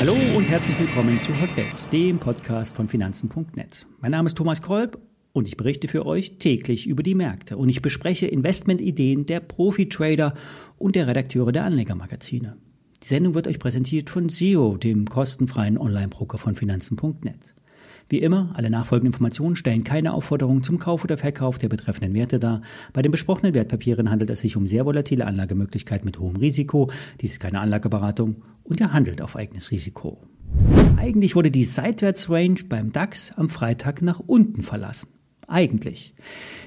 Hallo und herzlich willkommen zu Hotbets, dem Podcast von Finanzen.net. Mein Name ist Thomas Kolb und ich berichte für euch täglich über die Märkte und ich bespreche Investmentideen der Profi-Trader und der Redakteure der Anlegermagazine. Die Sendung wird euch präsentiert von SEO, dem kostenfreien Online-Broker von Finanzen.net. Wie immer, alle nachfolgenden Informationen stellen keine Aufforderung zum Kauf oder Verkauf der betreffenden Werte dar. Bei den besprochenen Wertpapieren handelt es sich um sehr volatile Anlagemöglichkeiten mit hohem Risiko. Dies ist keine Anlageberatung und er handelt auf eigenes Risiko. Eigentlich wurde die Seitwärtsrange beim DAX am Freitag nach unten verlassen. Eigentlich.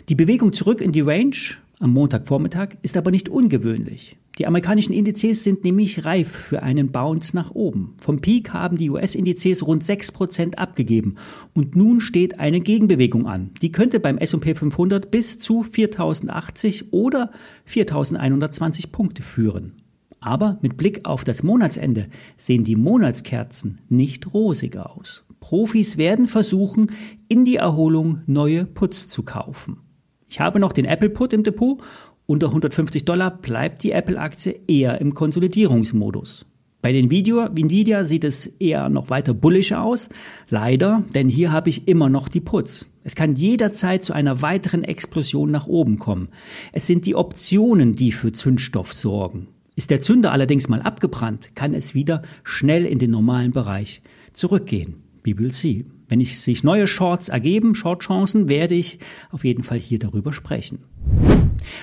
Die Bewegung zurück in die Range am Montagvormittag ist aber nicht ungewöhnlich. Die amerikanischen Indizes sind nämlich reif für einen Bounce nach oben. Vom Peak haben die US-Indizes rund 6% abgegeben und nun steht eine Gegenbewegung an. Die könnte beim S&P 500 bis zu 4080 oder 4120 Punkte führen. Aber mit Blick auf das Monatsende sehen die Monatskerzen nicht rosig aus. Profis werden versuchen, in die Erholung neue Puts zu kaufen. Ich habe noch den Apple Put im Depot. Unter 150 Dollar bleibt die Apple-Aktie eher im Konsolidierungsmodus. Bei den Video, Nvidia sieht es eher noch weiter bullisch aus. Leider, denn hier habe ich immer noch die Puts. Es kann jederzeit zu einer weiteren Explosion nach oben kommen. Es sind die Optionen, die für Zündstoff sorgen. Ist der Zünder allerdings mal abgebrannt, kann es wieder schnell in den normalen Bereich zurückgehen. We will see. Wenn ich, sich neue Shorts ergeben, Shortchancen, werde ich auf jeden Fall hier darüber sprechen.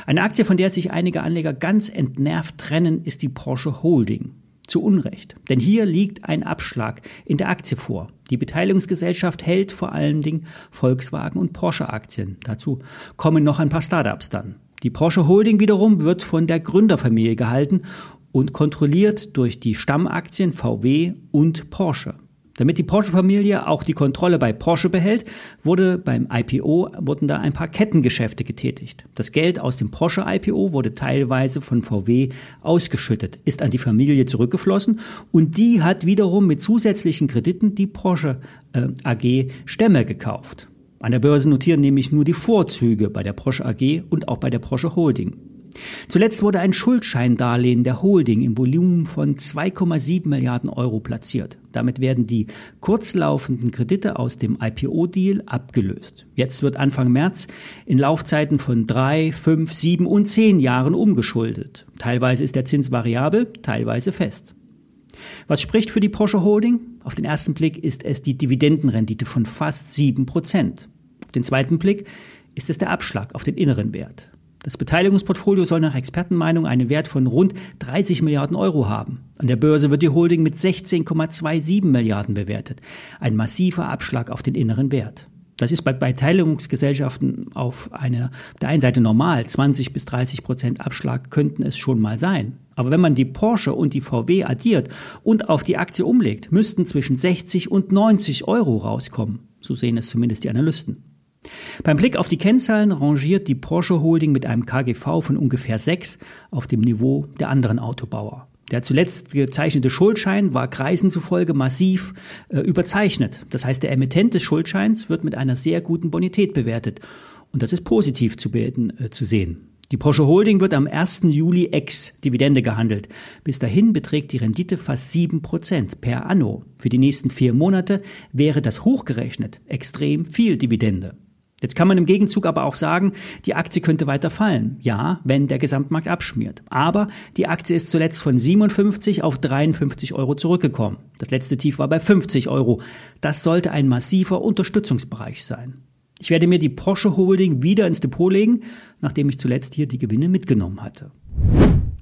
Eine Aktie, von der sich einige Anleger ganz entnervt trennen, ist die Porsche Holding. Zu Unrecht. Denn hier liegt ein Abschlag in der Aktie vor. Die Beteiligungsgesellschaft hält vor allen Dingen Volkswagen und Porsche Aktien. Dazu kommen noch ein paar Startups dann. Die Porsche Holding wiederum wird von der Gründerfamilie gehalten und kontrolliert durch die Stammaktien VW und Porsche. Damit die Porsche-Familie auch die Kontrolle bei Porsche behält, wurde beim IPO wurden da ein paar Kettengeschäfte getätigt. Das Geld aus dem Porsche-IPO wurde teilweise von VW ausgeschüttet, ist an die Familie zurückgeflossen und die hat wiederum mit zusätzlichen Krediten die Porsche äh, AG Stämme gekauft. An der Börse notieren nämlich nur die Vorzüge bei der Porsche AG und auch bei der Porsche Holding. Zuletzt wurde ein Schuldscheindarlehen der Holding im Volumen von 2,7 Milliarden Euro platziert. Damit werden die kurzlaufenden Kredite aus dem IPO-Deal abgelöst. Jetzt wird Anfang März in Laufzeiten von drei, fünf, sieben und zehn Jahren umgeschuldet. Teilweise ist der Zins variabel, teilweise fest. Was spricht für die Porsche Holding? Auf den ersten Blick ist es die Dividendenrendite von fast sieben Prozent. Auf den zweiten Blick ist es der Abschlag auf den inneren Wert. Das Beteiligungsportfolio soll nach Expertenmeinung einen Wert von rund 30 Milliarden Euro haben. An der Börse wird die Holding mit 16,27 Milliarden bewertet. Ein massiver Abschlag auf den inneren Wert. Das ist bei Beteiligungsgesellschaften auf einer, der einen Seite normal. 20 bis 30 Prozent Abschlag könnten es schon mal sein. Aber wenn man die Porsche und die VW addiert und auf die Aktie umlegt, müssten zwischen 60 und 90 Euro rauskommen. So sehen es zumindest die Analysten. Beim Blick auf die Kennzahlen rangiert die Porsche Holding mit einem KGV von ungefähr 6 auf dem Niveau der anderen Autobauer. Der zuletzt gezeichnete Schuldschein war Kreisen zufolge massiv äh, überzeichnet. Das heißt, der Emittent des Schuldscheins wird mit einer sehr guten Bonität bewertet. Und das ist positiv zu, beten, äh, zu sehen. Die Porsche Holding wird am 1. Juli ex-Dividende gehandelt. Bis dahin beträgt die Rendite fast 7% per anno. Für die nächsten vier Monate wäre das hochgerechnet extrem viel Dividende. Jetzt kann man im Gegenzug aber auch sagen, die Aktie könnte weiter fallen. Ja, wenn der Gesamtmarkt abschmiert. Aber die Aktie ist zuletzt von 57 auf 53 Euro zurückgekommen. Das letzte Tief war bei 50 Euro. Das sollte ein massiver Unterstützungsbereich sein. Ich werde mir die Porsche Holding wieder ins Depot legen, nachdem ich zuletzt hier die Gewinne mitgenommen hatte.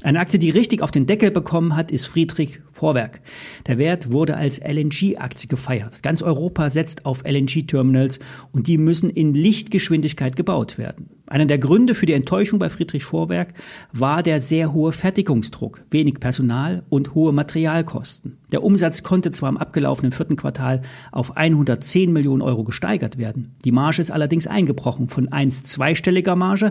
Eine Aktie, die richtig auf den Deckel bekommen hat, ist Friedrich Vorwerk. Der Wert wurde als LNG-Aktie gefeiert. Ganz Europa setzt auf LNG-Terminals und die müssen in Lichtgeschwindigkeit gebaut werden. Einer der Gründe für die Enttäuschung bei Friedrich Vorwerk war der sehr hohe Fertigungsdruck, wenig Personal und hohe Materialkosten. Der Umsatz konnte zwar im abgelaufenen vierten Quartal auf 110 Millionen Euro gesteigert werden. Die Marge ist allerdings eingebrochen. Von 1 zweistelliger Marge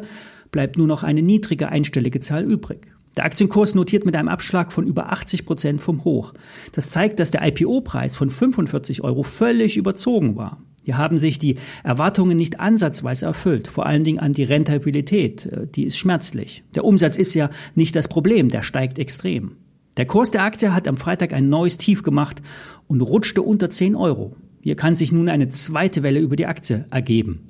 bleibt nur noch eine niedrige einstellige Zahl übrig. Der Aktienkurs notiert mit einem Abschlag von über 80 Prozent vom Hoch. Das zeigt, dass der IPO-Preis von 45 Euro völlig überzogen war. Hier haben sich die Erwartungen nicht ansatzweise erfüllt, vor allen Dingen an die Rentabilität, äh, die ist schmerzlich. Der Umsatz ist ja nicht das Problem, der steigt extrem. Der Kurs der Aktie hat am Freitag ein neues Tief gemacht und rutschte unter 10 Euro. Hier kann sich nun eine zweite Welle über die Aktie ergeben.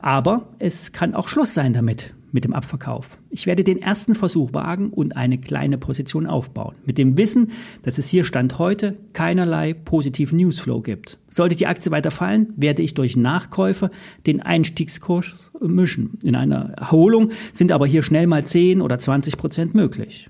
Aber es kann auch Schluss sein damit, mit dem Abverkauf. Ich werde den ersten Versuch wagen und eine kleine Position aufbauen. Mit dem Wissen, dass es hier Stand heute keinerlei positiven Newsflow gibt. Sollte die Aktie weiter fallen, werde ich durch Nachkäufe den Einstiegskurs mischen. In einer Erholung sind aber hier schnell mal 10 oder 20 Prozent möglich.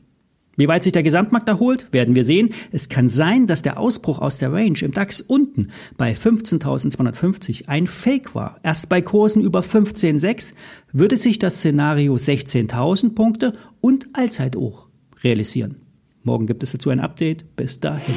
Wie weit sich der Gesamtmarkt erholt, werden wir sehen. Es kann sein, dass der Ausbruch aus der Range im DAX unten bei 15.250 ein Fake war. Erst bei Kursen über 15.6 würde sich das Szenario 16.000 Punkte und Allzeithoch realisieren. Morgen gibt es dazu ein Update. Bis dahin.